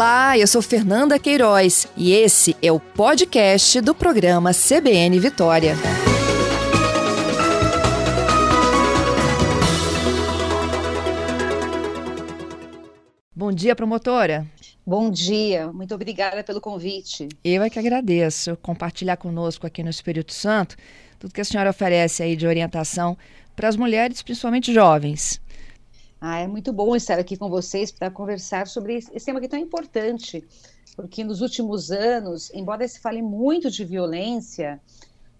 Olá, eu sou Fernanda Queiroz e esse é o podcast do programa CBN Vitória. Bom dia, promotora. Bom dia, muito obrigada pelo convite. Eu é que agradeço compartilhar conosco aqui no Espírito Santo tudo que a senhora oferece aí de orientação para as mulheres, principalmente jovens. Ah, é muito bom estar aqui com vocês para conversar sobre esse tema que é tão importante, porque nos últimos anos, embora se fale muito de violência,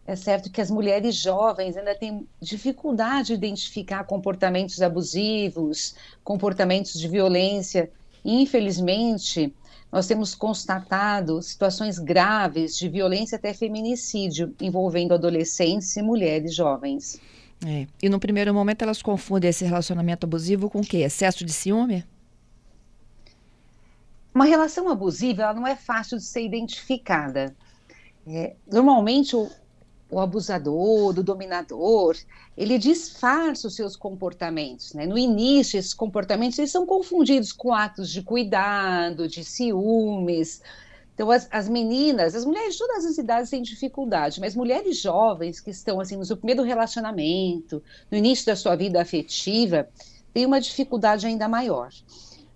é certo que as mulheres jovens ainda têm dificuldade de identificar comportamentos abusivos, comportamentos de violência. Infelizmente, nós temos constatado situações graves de violência até feminicídio envolvendo adolescentes e mulheres jovens. É. E no primeiro momento elas confundem esse relacionamento abusivo com o quê? Excesso de ciúme? Uma relação abusiva ela não é fácil de ser identificada. É, normalmente o, o abusador, o dominador, ele disfarça os seus comportamentos. Né? No início, esses comportamentos eles são confundidos com atos de cuidado, de ciúmes, então, as, as, meninas, as mulheres de todas as idades têm dificuldade, mas mulheres jovens que estão assim no seu primeiro relacionamento, no início da sua vida afetiva, têm uma dificuldade ainda maior.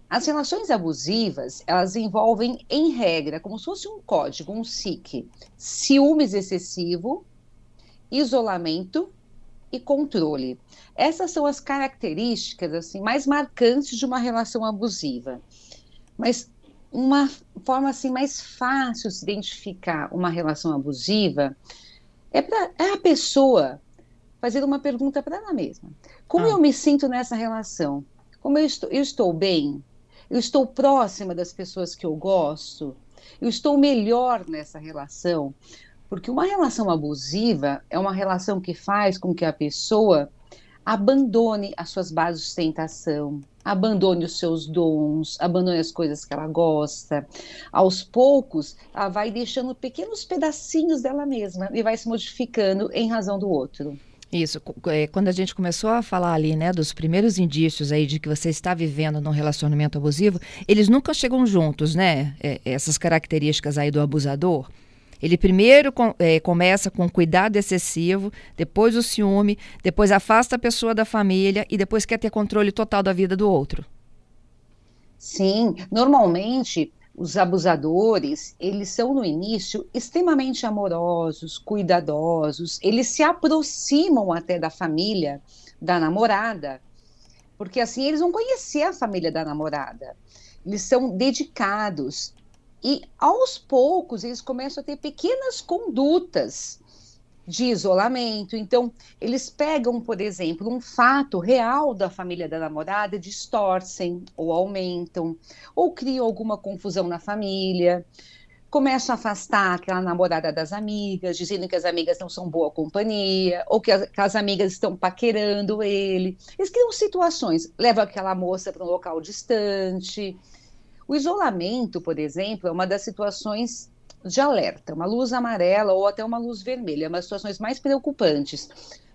As relações abusivas, elas envolvem, em regra, como se fosse um código, um SIC, ciúmes excessivo, isolamento e controle. Essas são as características assim mais marcantes de uma relação abusiva. Mas uma forma assim mais fácil de se identificar uma relação abusiva é para é a pessoa fazer uma pergunta para ela mesma. Como ah. eu me sinto nessa relação? Como eu estou, eu estou bem? Eu estou próxima das pessoas que eu gosto? Eu estou melhor nessa relação? Porque uma relação abusiva é uma relação que faz com que a pessoa abandone as suas bases de sustentação, abandone os seus dons, abandone as coisas que ela gosta. Aos poucos, ela vai deixando pequenos pedacinhos dela mesma e vai se modificando em razão do outro. Isso, é, quando a gente começou a falar ali, né, dos primeiros indícios aí de que você está vivendo num relacionamento abusivo, eles nunca chegam juntos, né? É, essas características aí do abusador. Ele primeiro com, é, começa com cuidado excessivo, depois o ciúme, depois afasta a pessoa da família e depois quer ter controle total da vida do outro. Sim, normalmente os abusadores, eles são no início extremamente amorosos, cuidadosos, eles se aproximam até da família da namorada, porque assim eles vão conhecer a família da namorada. Eles são dedicados, e aos poucos eles começam a ter pequenas condutas de isolamento. Então, eles pegam, por exemplo, um fato real da família da namorada, distorcem ou aumentam, ou criam alguma confusão na família. Começam a afastar aquela namorada das amigas, dizendo que as amigas não são boa companhia, ou que as, que as amigas estão paquerando ele. Eles criam situações, levam aquela moça para um local distante, o isolamento, por exemplo, é uma das situações de alerta, uma luz amarela ou até uma luz vermelha, é uma das situações mais preocupantes,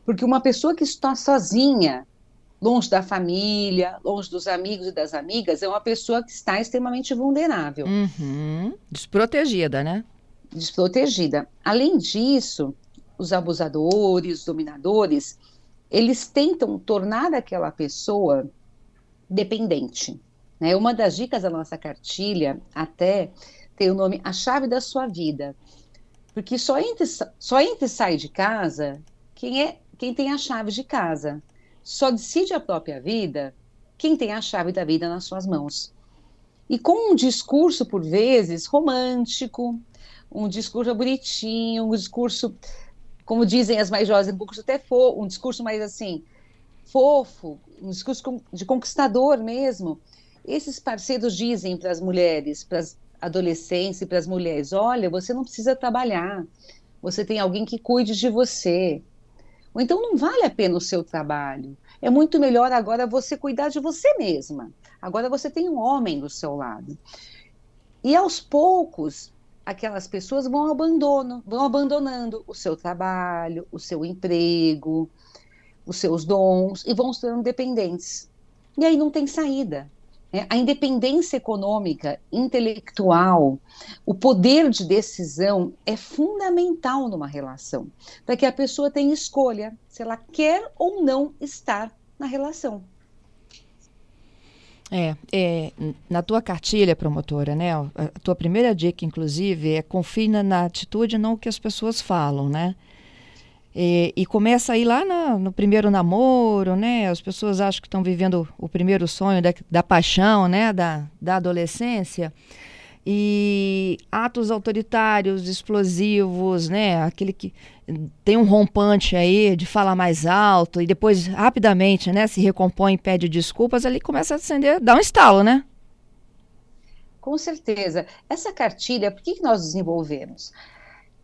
porque uma pessoa que está sozinha, longe da família, longe dos amigos e das amigas, é uma pessoa que está extremamente vulnerável. Uhum. Desprotegida, né? Desprotegida. Além disso, os abusadores, os dominadores, eles tentam tornar aquela pessoa dependente. Né? Uma das dicas da nossa cartilha até tem o nome A Chave da Sua Vida, porque só entre, só entre sai de casa quem é quem tem a chave de casa. Só decide a própria vida quem tem a chave da vida nas suas mãos. E com um discurso, por vezes, romântico, um discurso bonitinho, um discurso, como dizem as mais jovens, um discurso até fofo, um discurso mais assim, fofo, um discurso de conquistador mesmo, esses parceiros dizem para as mulheres, para as adolescentes e para as mulheres: olha, você não precisa trabalhar, você tem alguém que cuide de você. Ou então não vale a pena o seu trabalho. É muito melhor agora você cuidar de você mesma. Agora você tem um homem do seu lado. E aos poucos, aquelas pessoas vão abandono, vão abandonando o seu trabalho, o seu emprego, os seus dons e vão se tornando dependentes. E aí não tem saída a independência econômica, intelectual, o poder de decisão é fundamental numa relação, para que a pessoa tenha escolha se ela quer ou não estar na relação. É, é, na tua cartilha, promotora, né? A tua primeira dica, inclusive, é confie na, na atitude, não o que as pessoas falam, né? E, e começa aí lá no, no, primeiro namoro, né? As pessoas acham que estão vivendo o primeiro sonho da, da paixão, né? Da, da adolescência e atos autoritários, explosivos, né? Aquele que tem um rompante aí de falar mais alto e depois rapidamente, né, se recompõe pede desculpas, ali começa a acender, dá um estalo, né? Com certeza. Essa cartilha, por que, que nós desenvolvemos?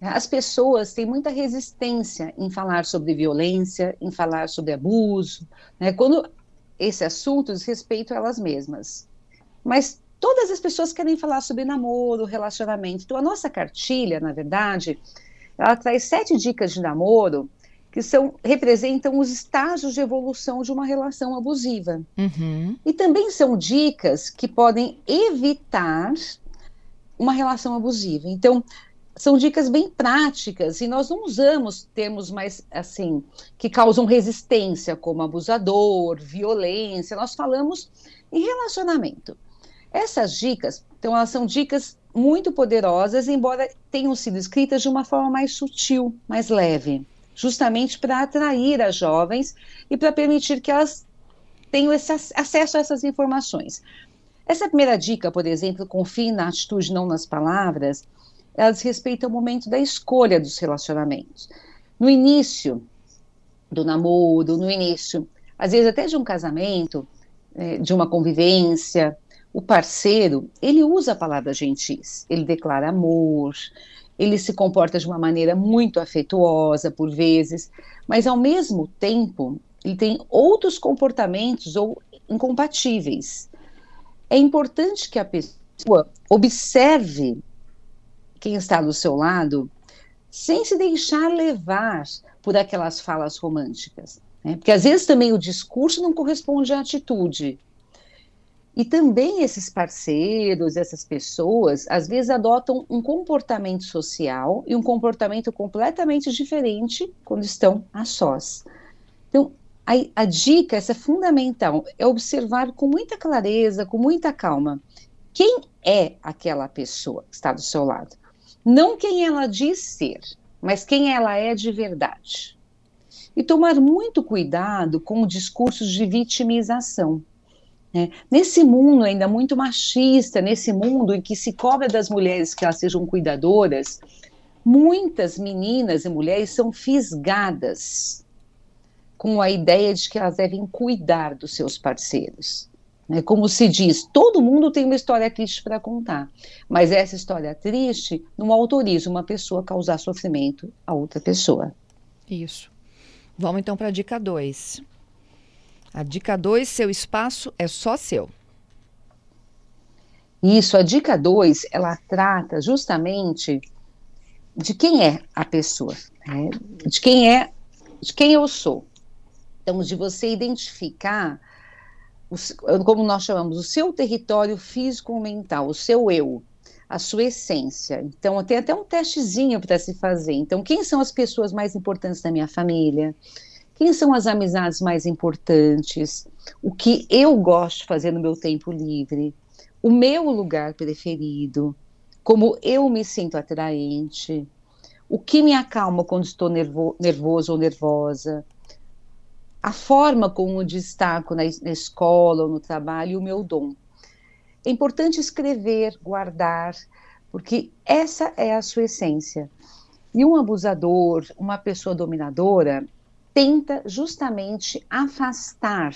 As pessoas têm muita resistência em falar sobre violência, em falar sobre abuso, né? quando esse assunto diz respeito a elas mesmas. Mas todas as pessoas querem falar sobre namoro, relacionamento. Então, a nossa cartilha, na verdade, ela traz sete dicas de namoro que são, representam os estágios de evolução de uma relação abusiva. Uhum. E também são dicas que podem evitar uma relação abusiva. Então, são dicas bem práticas e nós não usamos termos mais assim que causam resistência, como abusador, violência. Nós falamos em relacionamento. Essas dicas, então, elas são dicas muito poderosas, embora tenham sido escritas de uma forma mais sutil, mais leve, justamente para atrair as jovens e para permitir que elas tenham esse acesso a essas informações. Essa primeira dica, por exemplo, confie na atitude, não nas palavras, ela diz respeito ao momento da escolha dos relacionamentos. No início do namoro, no início, às vezes até de um casamento, é, de uma convivência, o parceiro, ele usa a palavra gentis, ele declara amor, ele se comporta de uma maneira muito afetuosa por vezes, mas ao mesmo tempo ele tem outros comportamentos ou incompatíveis. É importante que a pessoa observe quem está do seu lado sem se deixar levar por aquelas falas românticas. Né? Porque às vezes também o discurso não corresponde à atitude. E também esses parceiros, essas pessoas, às vezes adotam um comportamento social e um comportamento completamente diferente quando estão a sós. Então, a, a dica, essa é fundamental, é observar com muita clareza, com muita calma, quem é aquela pessoa que está do seu lado. Não quem ela diz ser, mas quem ela é de verdade. E tomar muito cuidado com discursos de vitimização né? Nesse mundo ainda muito machista, nesse mundo em que se cobra das mulheres que elas sejam cuidadoras, muitas meninas e mulheres são fisgadas com a ideia de que elas devem cuidar dos seus parceiros. Né? Como se diz, todo mundo tem uma história triste para contar, mas essa história triste não autoriza uma pessoa a causar sofrimento a outra pessoa. Isso. Vamos então para a dica 2. A dica 2, seu espaço é só seu. Isso, a dica 2, ela trata justamente de quem é a pessoa, né? de quem é, de quem eu sou. Então, de você identificar, como nós chamamos, o seu território físico-mental, o seu eu, a sua essência. Então, tem até um testezinho para se fazer. Então, quem são as pessoas mais importantes da minha família? Quem são as amizades mais importantes? O que eu gosto de fazer no meu tempo livre? O meu lugar preferido? Como eu me sinto atraente? O que me acalma quando estou nervo nervoso ou nervosa? A forma como destaco na, na escola ou no trabalho o meu dom. É importante escrever, guardar, porque essa é a sua essência. E um abusador, uma pessoa dominadora, tenta justamente afastar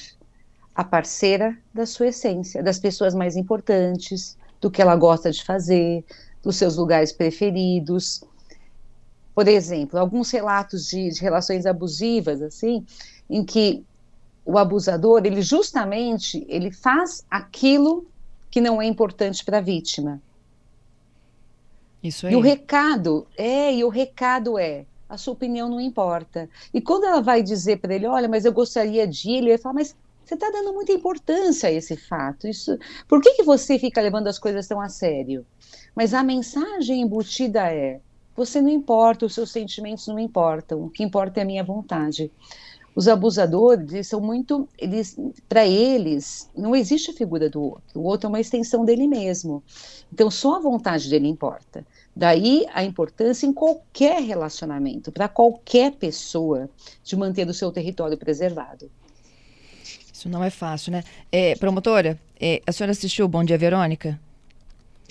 a parceira da sua essência, das pessoas mais importantes, do que ela gosta de fazer, dos seus lugares preferidos. Por exemplo, alguns relatos de, de relações abusivas, assim, em que o abusador, ele justamente, ele faz aquilo que não é importante para a vítima. Isso aí. E o recado, é, e o recado é, a sua opinião não importa. E quando ela vai dizer para ele, olha, mas eu gostaria de ir, ele vai falar, mas você está dando muita importância a esse fato. Isso, por que, que você fica levando as coisas tão a sério? Mas a mensagem embutida é: você não importa, os seus sentimentos não importam, o que importa é a minha vontade. Os abusadores eles são muito, eles, para eles não existe a figura do outro. O outro é uma extensão dele mesmo. Então só a vontade dele importa. Daí a importância em qualquer relacionamento, para qualquer pessoa, de manter o seu território preservado. Isso não é fácil, né? É, promotora, é, a senhora assistiu Bom Dia Verônica?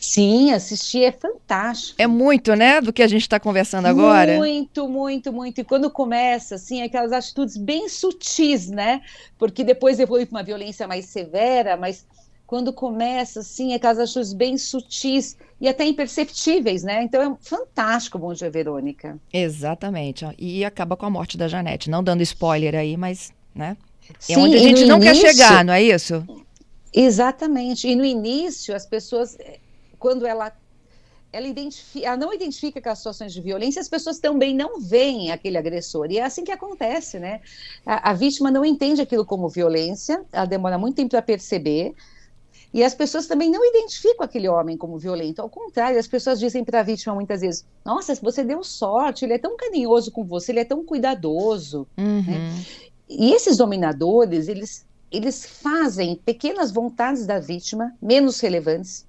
Sim, assisti, é fantástico. É muito, né, do que a gente está conversando agora? Muito, muito, muito. E quando começa, assim, aquelas atitudes bem sutis, né? Porque depois evolui para uma violência mais severa, mas quando começa, assim, aquelas atitudes bem sutis e até imperceptíveis, né? Então é fantástico Bom Dia Verônica. Exatamente. E acaba com a morte da Janete. Não dando spoiler aí, mas, né? É Sim, onde a gente não início, quer chegar, não é isso? Exatamente. E no início, as pessoas quando ela ela, identifica, ela não identifica aquelas situações de violência, as pessoas também não veem aquele agressor. E é assim que acontece, né? A, a vítima não entende aquilo como violência, ela demora muito tempo para perceber. E as pessoas também não identificam aquele homem como violento. Ao contrário, as pessoas dizem para a vítima muitas vezes: Nossa, você deu sorte, ele é tão carinhoso com você, ele é tão cuidadoso. Uhum. Né? E esses dominadores, eles, eles fazem pequenas vontades da vítima, menos relevantes,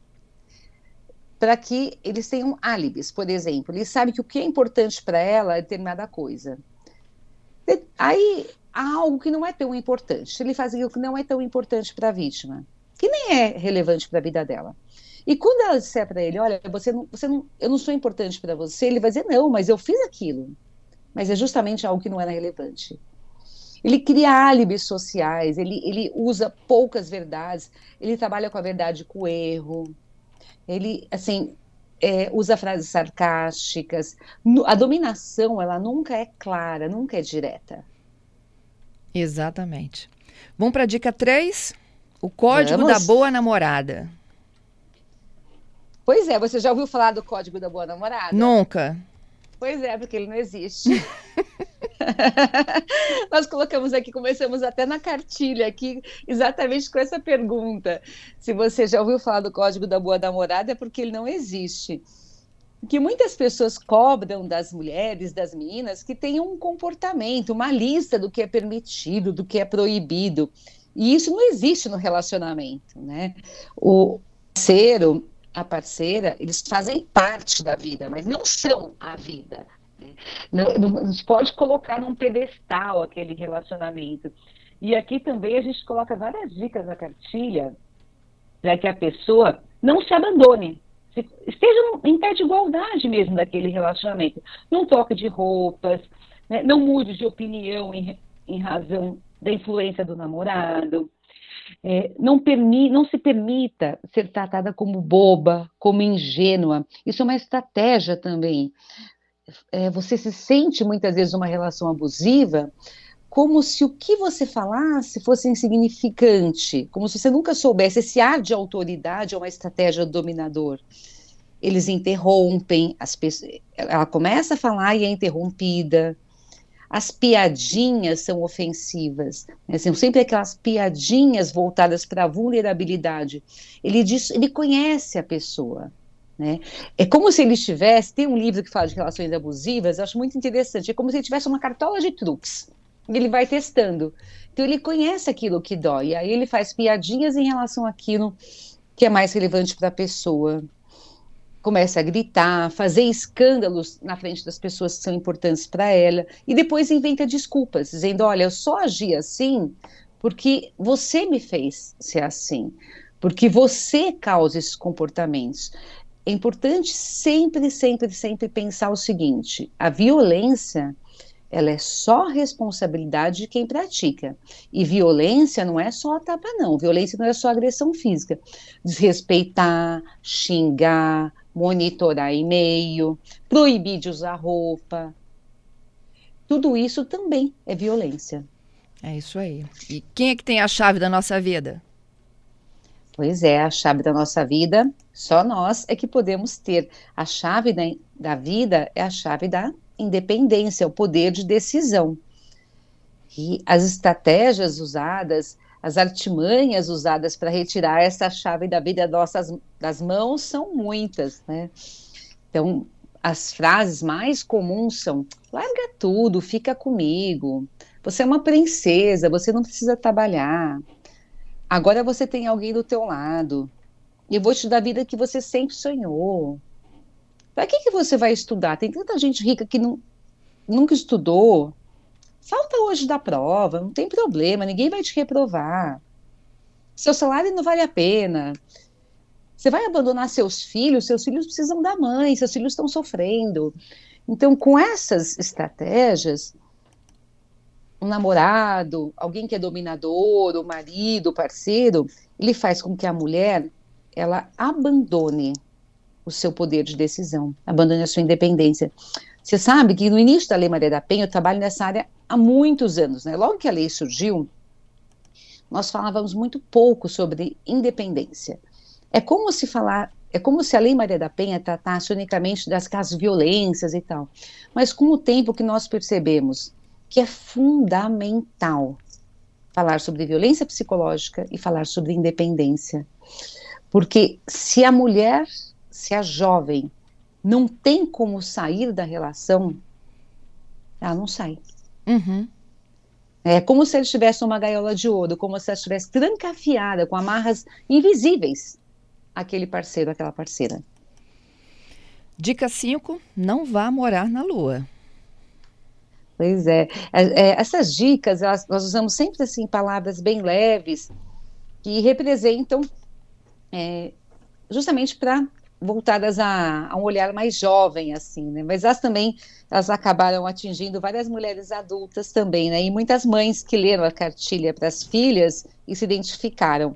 para que eles tenham álibis, por exemplo. Ele sabe que o que é importante para ela é determinada coisa. Aí há algo que não é tão importante. Ele faz aquilo que não é tão importante para a vítima, que nem é relevante para a vida dela. E quando ela disser para ele, olha, você não, você não, eu não sou importante para você, ele vai dizer, não, mas eu fiz aquilo. Mas é justamente algo que não era relevante. Ele cria álibis sociais, ele, ele usa poucas verdades, ele trabalha com a verdade com o erro, ele, assim, é, usa frases sarcásticas. A dominação, ela nunca é clara, nunca é direta. Exatamente. Vamos para a dica 3, o código Vamos. da boa namorada. Pois é, você já ouviu falar do código da boa namorada? Nunca. Pois é, porque ele não existe. Nós colocamos aqui, começamos até na cartilha aqui, exatamente com essa pergunta. Se você já ouviu falar do Código da Boa Namorada, é porque ele não existe. Que muitas pessoas cobram das mulheres, das meninas, que tenham um comportamento, uma lista do que é permitido, do que é proibido. E isso não existe no relacionamento, né? O parceiro, a parceira, eles fazem parte da vida, mas não são a vida. Não, não pode colocar num pedestal aquele relacionamento. E aqui também a gente coloca várias dicas na cartilha para que a pessoa não se abandone, esteja em pé de igualdade mesmo daquele relacionamento. Não toque de roupas, né? não mude de opinião em, em razão da influência do namorado. É, não, permi não se permita ser tratada como boba, como ingênua. Isso é uma estratégia também. É, você se sente muitas vezes uma relação abusiva como se o que você falasse fosse insignificante, como se você nunca soubesse. Esse ar de autoridade é uma estratégia do dominador. Eles interrompem, as pessoas, ela começa a falar e é interrompida as piadinhas são ofensivas, né? são sempre aquelas piadinhas voltadas para a vulnerabilidade. Ele diz, ele conhece a pessoa, né? É como se ele estivesse, tem um livro que fala de relações abusivas, eu acho muito interessante, é como se ele tivesse uma cartola de truques, ele vai testando. Então ele conhece aquilo que dói, aí ele faz piadinhas em relação àquilo que é mais relevante para a pessoa começa a gritar, fazer escândalos na frente das pessoas que são importantes para ela, e depois inventa desculpas, dizendo: Olha, eu só agi assim porque você me fez ser assim, porque você causa esses comportamentos. É importante sempre, sempre, sempre pensar o seguinte: a violência ela é só responsabilidade de quem pratica. E violência não é só tapa, não. Violência não é só agressão física. Desrespeitar, xingar, monitorar e-mail, proibir de usar roupa. Tudo isso também é violência. É isso aí. E quem é que tem a chave da nossa vida? Pois é, a chave da nossa vida, só nós é que podemos ter. A chave da, da vida é a chave da independência, o poder de decisão. E as estratégias usadas as artimanhas usadas para retirar essa chave da vida nossas, das mãos são muitas, né? Então, as frases mais comuns são: larga tudo, fica comigo. Você é uma princesa, você não precisa trabalhar. Agora você tem alguém do teu lado. E eu vou te dar a vida que você sempre sonhou. Para que, que você vai estudar? Tem tanta gente rica que não, nunca estudou. Falta hoje da prova, não tem problema, ninguém vai te reprovar. Seu salário não vale a pena. Você vai abandonar seus filhos, seus filhos precisam da mãe, seus filhos estão sofrendo. Então, com essas estratégias, um namorado, alguém que é dominador, o marido, o parceiro, ele faz com que a mulher ela abandone o seu poder de decisão, abandone a sua independência. Você sabe que no início da Lei Maria da Penha, eu trabalho nessa área há muitos anos, né? Logo que a lei surgiu, nós falávamos muito pouco sobre independência. É como se falar, é como se a Lei Maria da Penha tratasse unicamente das casos violências e tal. Mas com o tempo que nós percebemos que é fundamental falar sobre violência psicológica e falar sobre independência. Porque se a mulher, se a jovem não tem como sair da relação, ela não sai. Uhum. É como se ela estivesse numa gaiola de ouro, como se ela estivesse trancafiada com amarras invisíveis aquele parceiro, aquela parceira. Dica 5: não vá morar na lua. Pois é. é, é essas dicas, elas, nós usamos sempre assim palavras bem leves que representam é, justamente para voltadas a, a, um olhar mais jovem, assim, né? Mas elas também, elas acabaram atingindo várias mulheres adultas também, né? E muitas mães que leram a cartilha para as filhas e se identificaram.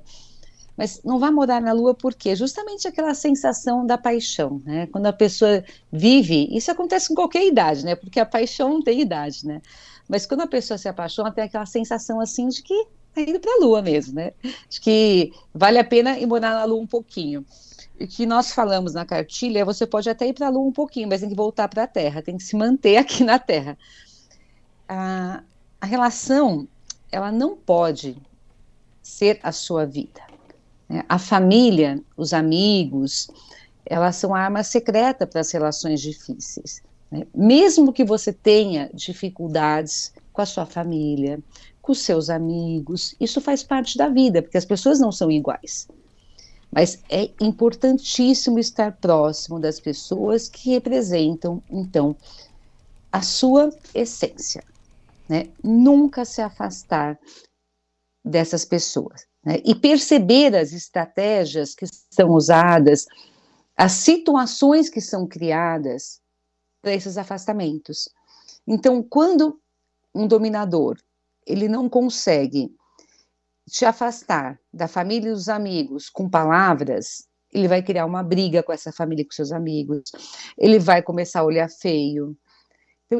Mas não vá morar na lua por quê? Justamente aquela sensação da paixão, né? Quando a pessoa vive, isso acontece com qualquer idade, né? Porque a paixão não tem idade, né? Mas quando a pessoa se apaixona, tem aquela sensação assim de que tá indo para a lua mesmo, né? Acho que vale a pena ir morar na lua um pouquinho. O que nós falamos na cartilha você pode até ir para a lua um pouquinho, mas tem que voltar para a Terra, tem que se manter aqui na Terra. A, a relação, ela não pode ser a sua vida. Né? A família, os amigos, elas são a arma secreta para as relações difíceis. Né? Mesmo que você tenha dificuldades com a sua família, com seus amigos, isso faz parte da vida, porque as pessoas não são iguais. Mas é importantíssimo estar próximo das pessoas que representam, então, a sua essência. Né? Nunca se afastar dessas pessoas né, e perceber as estratégias que são usadas, as situações que são criadas para esses afastamentos. Então, quando um dominador ele não consegue te afastar da família e dos amigos com palavras, ele vai criar uma briga com essa família e com seus amigos, ele vai começar a olhar feio,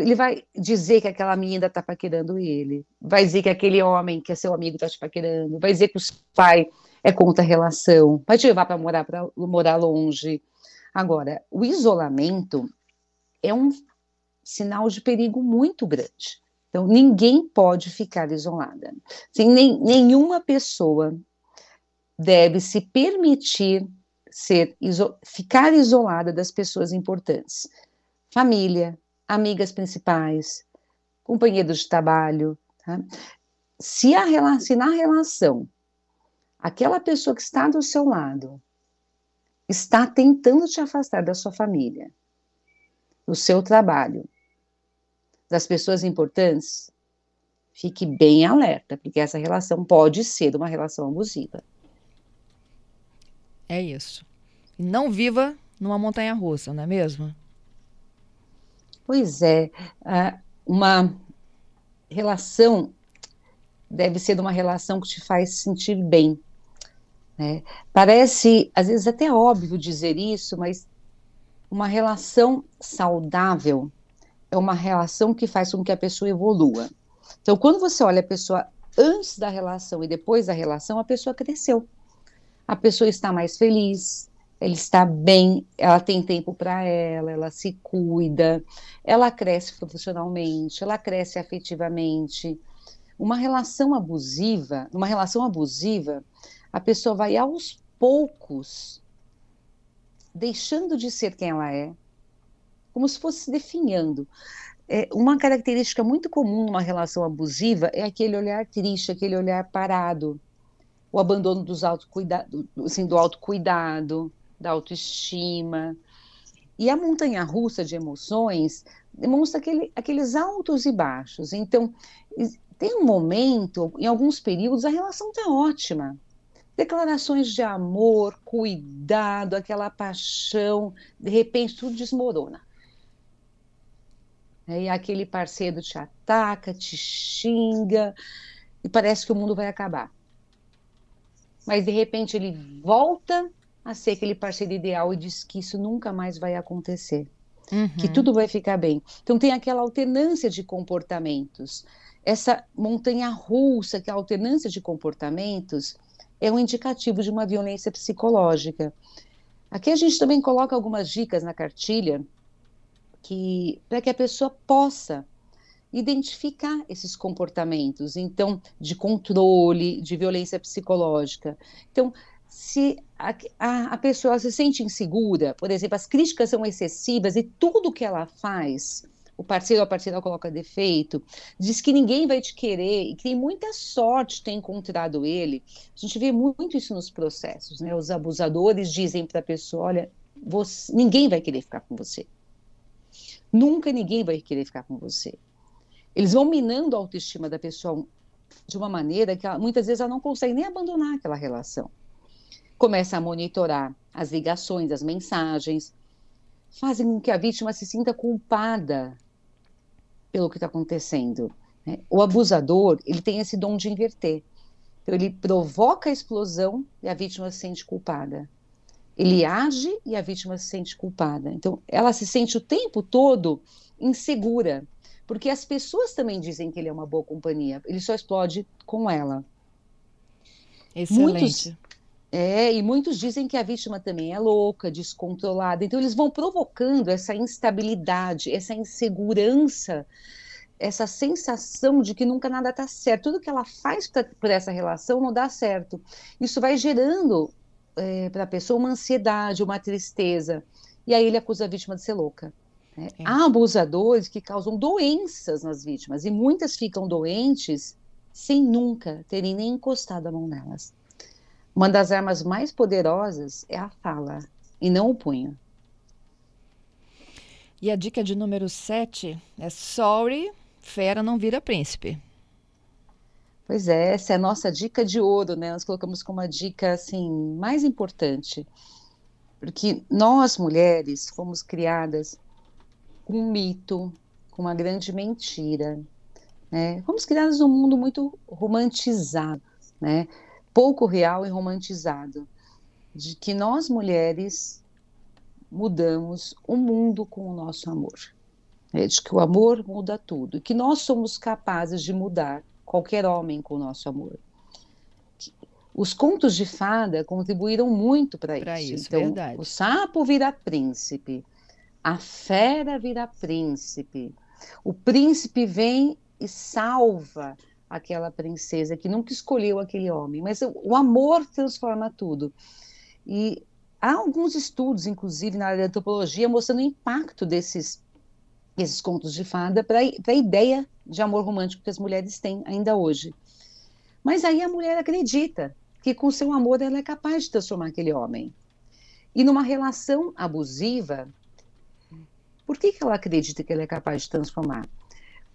ele vai dizer que aquela menina está paquerando ele, vai dizer que aquele homem que é seu amigo está te paquerando, vai dizer que o pai é contra a relação, vai te levar para morar, pra, morar longe. Agora, o isolamento é um sinal de perigo muito grande. Então, ninguém pode ficar isolada. Assim, nem, nenhuma pessoa deve se permitir ser, iso, ficar isolada das pessoas importantes. Família, amigas principais, companheiros de trabalho. Tá? Se, a, se na relação aquela pessoa que está do seu lado está tentando te afastar da sua família, do seu trabalho, das pessoas importantes, fique bem alerta, porque essa relação pode ser uma relação abusiva. É isso. Não viva numa montanha russa, não é mesmo? Pois é, uma relação deve ser uma relação que te faz sentir bem. Né? Parece, às vezes, até óbvio dizer isso, mas uma relação saudável é uma relação que faz com que a pessoa evolua. Então, quando você olha a pessoa antes da relação e depois da relação, a pessoa cresceu. A pessoa está mais feliz, ela está bem, ela tem tempo para ela, ela se cuida, ela cresce profissionalmente, ela cresce afetivamente. Uma relação abusiva, numa relação abusiva, a pessoa vai aos poucos deixando de ser quem ela é, como se fosse se definhando. É, uma característica muito comum numa relação abusiva é aquele olhar triste, aquele olhar parado, o abandono dos autocuidado, assim, do autocuidado, da autoestima. E a montanha russa de emoções demonstra aquele, aqueles altos e baixos. Então, tem um momento, em alguns períodos, a relação está ótima. Declarações de amor, cuidado, aquela paixão, de repente tudo desmorona. E aquele parceiro te ataca, te xinga, e parece que o mundo vai acabar. Mas de repente ele volta a ser aquele parceiro ideal e diz que isso nunca mais vai acontecer, uhum. que tudo vai ficar bem. Então tem aquela alternância de comportamentos. Essa montanha russa, que é a alternância de comportamentos, é um indicativo de uma violência psicológica. Aqui a gente também coloca algumas dicas na cartilha que para que a pessoa possa identificar esses comportamentos, então, de controle, de violência psicológica. Então, se a, a, a, pessoa se sente insegura, por exemplo, as críticas são excessivas e tudo que ela faz, o parceiro ou a parceira coloca defeito, diz que ninguém vai te querer e que tem muita sorte ter encontrado ele. A gente vê muito isso nos processos, né? Os abusadores dizem para a pessoa: olha, você, ninguém vai querer ficar com você. Nunca ninguém vai querer ficar com você. Eles vão minando a autoestima da pessoa de uma maneira que ela, muitas vezes ela não consegue nem abandonar aquela relação. Começa a monitorar as ligações, as mensagens, fazem com que a vítima se sinta culpada pelo que está acontecendo. Né? O abusador, ele tem esse dom de inverter. Então, ele provoca a explosão e a vítima se sente culpada. Ele age e a vítima se sente culpada. Então, ela se sente o tempo todo insegura, porque as pessoas também dizem que ele é uma boa companhia, ele só explode com ela. Excelente. Muitos, é, e muitos dizem que a vítima também é louca, descontrolada. Então, eles vão provocando essa instabilidade, essa insegurança, essa sensação de que nunca nada está certo. Tudo que ela faz por essa relação não dá certo. Isso vai gerando é, para a pessoa uma ansiedade, uma tristeza. E aí ele acusa a vítima de ser louca. Né? É. Há abusadores que causam doenças nas vítimas e muitas ficam doentes sem nunca terem nem encostado a mão nelas. Uma das armas mais poderosas é a fala e não o punho. E a dica de número 7 é sorry, fera não vira príncipe. Pois é, essa é a nossa dica de ouro, né? Nós colocamos como a dica assim mais importante, porque nós mulheres fomos criadas com um mito, com uma grande mentira. Né? Fomos criadas num mundo muito romantizado, né? Pouco real e romantizado, de que nós mulheres mudamos o mundo com o nosso amor. Né? De que o amor muda tudo, e que nós somos capazes de mudar qualquer homem com o nosso amor. Os contos de fada contribuíram muito para isso. isso. Então, verdade. o sapo vira príncipe, a fera vira príncipe. O príncipe vem e salva aquela princesa que nunca escolheu aquele homem, mas o amor transforma tudo. E há alguns estudos, inclusive na área da antropologia, mostrando o impacto desses, desses contos de fada para a ideia de amor romântico que as mulheres têm ainda hoje. Mas aí a mulher acredita que com seu amor ela é capaz de transformar aquele homem. E numa relação abusiva, por que, que ela acredita que ele é capaz de transformar?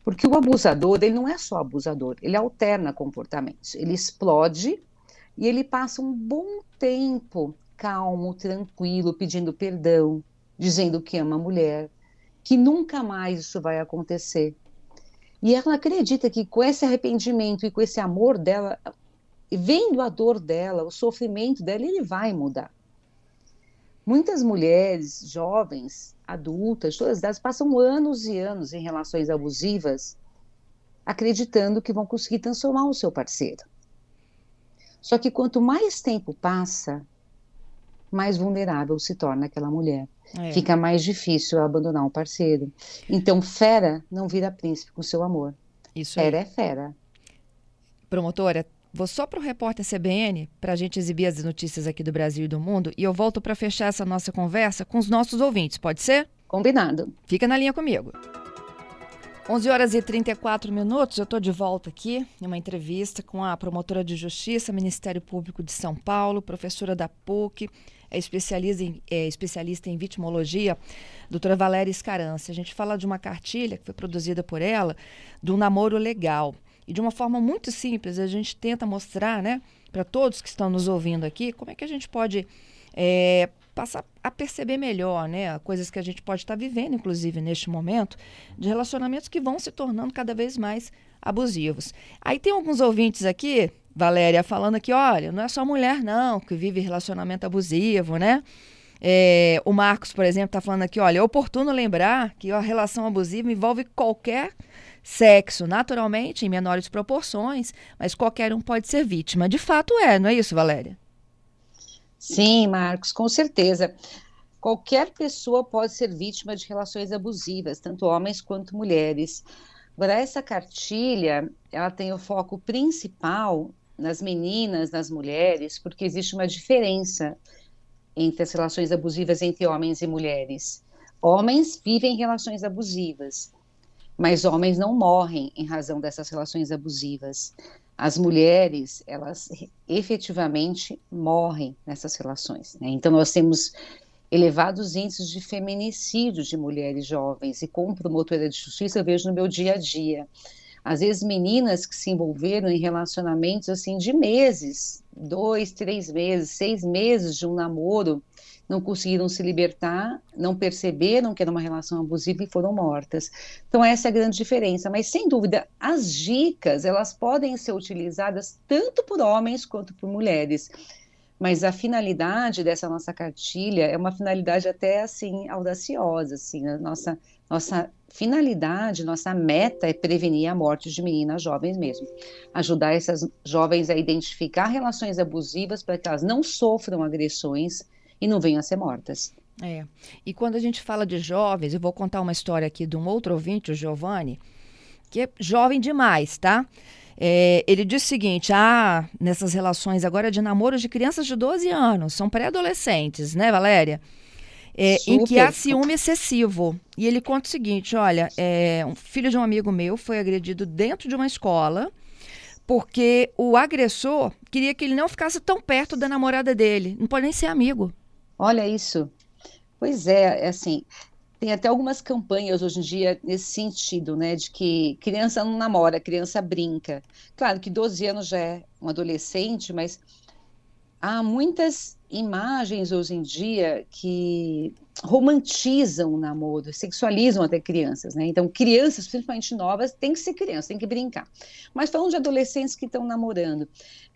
Porque o abusador, ele não é só abusador, ele alterna comportamentos. Ele explode e ele passa um bom tempo calmo, tranquilo, pedindo perdão, dizendo que ama a mulher, que nunca mais isso vai acontecer. E ela acredita que com esse arrependimento e com esse amor dela, vendo a dor dela, o sofrimento dela, ele vai mudar. Muitas mulheres jovens, adultas, todas as idades, passam anos e anos em relações abusivas, acreditando que vão conseguir transformar o seu parceiro. Só que quanto mais tempo passa, mais vulnerável se torna aquela mulher. É. Fica mais difícil abandonar um parceiro. Então, fera não vira príncipe com seu amor. Isso fera é fera. Promotora, vou só para o repórter CBN para a gente exibir as notícias aqui do Brasil e do mundo e eu volto para fechar essa nossa conversa com os nossos ouvintes, pode ser? Combinado. Fica na linha comigo. 11 horas e 34 minutos, eu estou de volta aqui em uma entrevista com a promotora de Justiça, Ministério Público de São Paulo, professora da PUC, é especialista em, é especialista em vitimologia, doutora Valéria Escarance. A gente fala de uma cartilha que foi produzida por ela, do namoro legal. E de uma forma muito simples, a gente tenta mostrar, né, para todos que estão nos ouvindo aqui, como é que a gente pode é, passar a perceber melhor, né, coisas que a gente pode estar vivendo, inclusive neste momento, de relacionamentos que vão se tornando cada vez mais abusivos. Aí tem alguns ouvintes aqui, Valéria, falando aqui, olha, não é só mulher não que vive relacionamento abusivo, né? É, o Marcos, por exemplo, está falando aqui, olha, é oportuno lembrar que a relação abusiva envolve qualquer sexo, naturalmente, em menores proporções, mas qualquer um pode ser vítima. De fato é, não é isso, Valéria? Sim, Marcos, com certeza. Qualquer pessoa pode ser vítima de relações abusivas, tanto homens quanto mulheres. Agora, essa cartilha, ela tem o foco principal nas meninas, nas mulheres, porque existe uma diferença entre as relações abusivas entre homens e mulheres. Homens vivem relações abusivas, mas homens não morrem em razão dessas relações abusivas as mulheres, elas efetivamente morrem nessas relações. Né? Então, nós temos elevados índices de feminicídio de mulheres jovens, e como promotora de justiça, eu vejo no meu dia a dia. Às vezes, meninas que se envolveram em relacionamentos assim de meses, dois, três meses, seis meses de um namoro, não conseguiram se libertar, não perceberam que era uma relação abusiva e foram mortas. Então essa é a grande diferença, mas sem dúvida as dicas, elas podem ser utilizadas tanto por homens quanto por mulheres. Mas a finalidade dessa nossa cartilha é uma finalidade até assim audaciosa, assim, a nossa nossa finalidade, nossa meta é prevenir a morte de meninas jovens mesmo. Ajudar essas jovens a identificar relações abusivas para que elas não sofram agressões e não venham a ser mortas. É. E quando a gente fala de jovens, eu vou contar uma história aqui de um outro ouvinte, o Giovanni, que é jovem demais, tá? É, ele diz o seguinte: ah, nessas relações agora de namoros de crianças de 12 anos, são pré-adolescentes, né, Valéria? É, em que há ciúme excessivo. E ele conta o seguinte: olha, é, um filho de um amigo meu foi agredido dentro de uma escola porque o agressor queria que ele não ficasse tão perto da namorada dele. Não pode nem ser amigo. Olha isso. Pois é, é assim, tem até algumas campanhas hoje em dia nesse sentido, né, de que criança não namora, criança brinca. Claro que 12 anos já é um adolescente, mas há muitas imagens hoje em dia que romantizam o namoro, sexualizam até crianças, né? Então, crianças, principalmente novas, tem que ser criança, tem que brincar. Mas falando de adolescentes que estão namorando,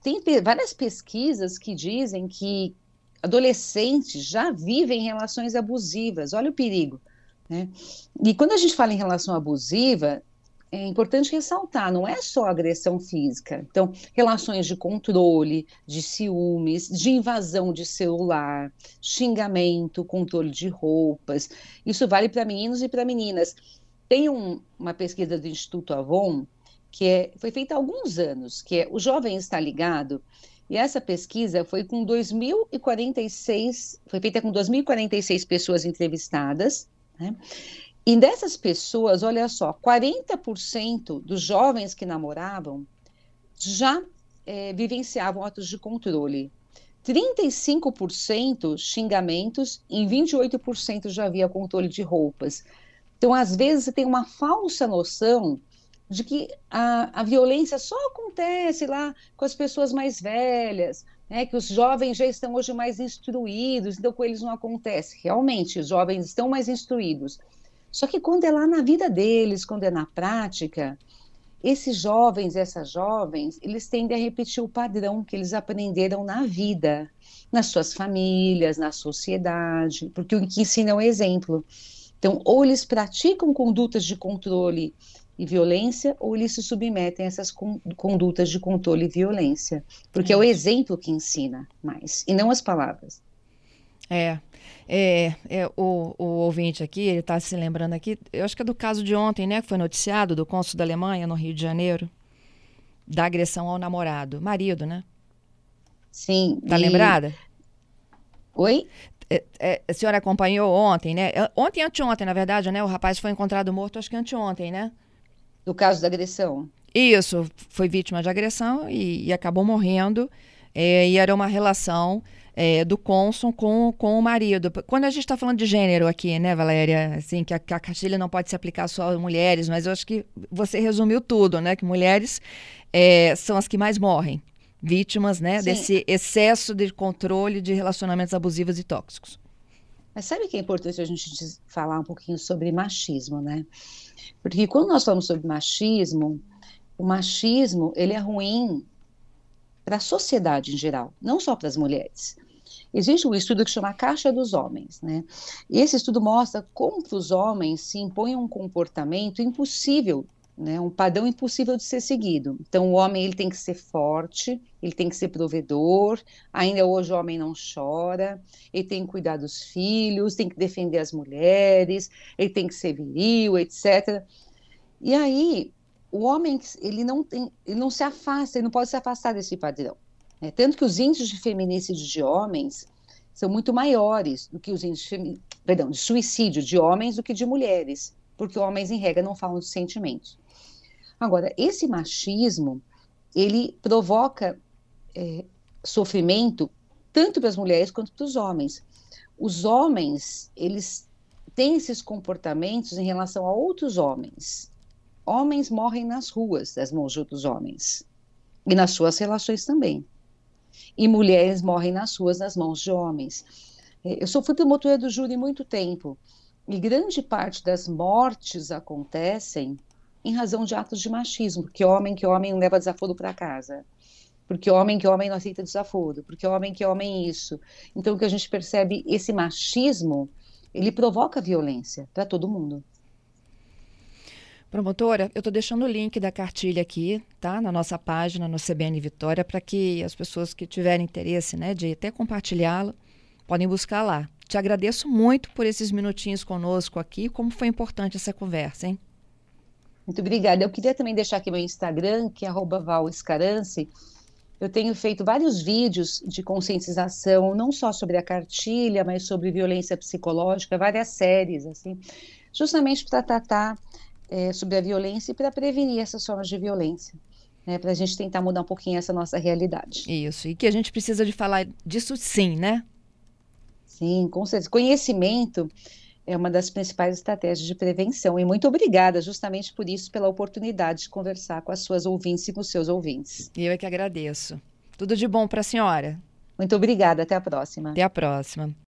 tem várias pesquisas que dizem que adolescentes já vivem relações abusivas. Olha o perigo. Né? E quando a gente fala em relação abusiva, é importante ressaltar, não é só agressão física. Então, relações de controle, de ciúmes, de invasão de celular, xingamento, controle de roupas. Isso vale para meninos e para meninas. Tem um, uma pesquisa do Instituto Avon que é, foi feita há alguns anos, que é o jovem está ligado e essa pesquisa foi com 2046, foi feita com 2046 pessoas entrevistadas, né? E dessas pessoas, olha só, 40% dos jovens que namoravam já é, vivenciavam atos de controle. 35% xingamentos e 28% já havia controle de roupas. Então, às vezes, você tem uma falsa noção de que a, a violência só acontece lá com as pessoas mais velhas, né, que os jovens já estão hoje mais instruídos, então com eles não acontece. Realmente, os jovens estão mais instruídos. Só que quando é lá na vida deles, quando é na prática, esses jovens, essas jovens, eles tendem a repetir o padrão que eles aprenderam na vida, nas suas famílias, na sociedade, porque o que ensina é o exemplo. Então, ou eles praticam condutas de controle e violência, ou eles se submetem a essas condutas de controle e violência, porque é, é o exemplo que ensina mais, e não as palavras. É, é, é o, o ouvinte aqui, ele está se lembrando aqui, eu acho que é do caso de ontem, né, que foi noticiado do cônsul da Alemanha no Rio de Janeiro, da agressão ao namorado, marido, né? Sim. Tá e... lembrada? Oi? É, é, a senhora acompanhou ontem, né? É, ontem anteontem, na verdade, né? O rapaz foi encontrado morto, acho que anteontem, né? Do caso da agressão. Isso, foi vítima de agressão e, e acabou morrendo. É, e era uma relação é, do cônsul com, com o marido. Quando a gente está falando de gênero aqui, né, Valéria? Assim, que a, que a cartilha não pode se aplicar só a mulheres, mas eu acho que você resumiu tudo, né? Que mulheres é, são as que mais morrem vítimas né, desse excesso de controle de relacionamentos abusivos e tóxicos. Mas sabe que é importante a gente falar um pouquinho sobre machismo, né? Porque quando nós falamos sobre machismo, o machismo ele é ruim para a sociedade em geral, não só para as mulheres. Existe um estudo que chama a Caixa dos Homens, né? E esse estudo mostra como os homens se impõem um comportamento impossível né, um padrão impossível de ser seguido. Então, o homem ele tem que ser forte, ele tem que ser provedor. Ainda hoje o homem não chora, ele tem que cuidar dos filhos, tem que defender as mulheres, ele tem que ser viril, etc. E aí o homem ele não tem, ele não se afasta, ele não pode se afastar desse padrão. Né? Tanto que os índices de feminicídio de homens são muito maiores do que os índices de, perdão, de suicídio de homens do que de mulheres, porque homens em regra não falam de sentimentos. Agora, esse machismo, ele provoca é, sofrimento tanto para as mulheres quanto para os homens. Os homens, eles têm esses comportamentos em relação a outros homens. Homens morrem nas ruas das mãos de outros homens. E nas suas relações também. E mulheres morrem nas ruas das mãos de homens. É, eu sou fui promotora do júri muito tempo. E grande parte das mortes acontecem em razão de atos de machismo, porque homem que homem leva desaforo para casa, porque homem que homem não aceita desaforo, porque homem que homem isso. Então, o que a gente percebe, esse machismo, ele provoca violência para todo mundo. Promotora, eu estou deixando o link da cartilha aqui, tá? Na nossa página, no CBN Vitória, para que as pessoas que tiverem interesse, né, de até compartilhá-la, podem buscar lá. Te agradeço muito por esses minutinhos conosco aqui, como foi importante essa conversa, hein? Muito obrigada. Eu queria também deixar aqui meu Instagram, que é @valescarance. Eu tenho feito vários vídeos de conscientização, não só sobre a cartilha, mas sobre violência psicológica, várias séries, assim, justamente para tratar é, sobre a violência e para prevenir essas formas de violência. Né, para a gente tentar mudar um pouquinho essa nossa realidade. Isso, e que a gente precisa de falar disso sim, né? Sim, com certeza. Conhecimento é uma das principais estratégias de prevenção. E muito obrigada, justamente por isso, pela oportunidade de conversar com as suas ouvintes e com os seus ouvintes. Eu é que agradeço. Tudo de bom para a senhora. Muito obrigada. Até a próxima. Até a próxima.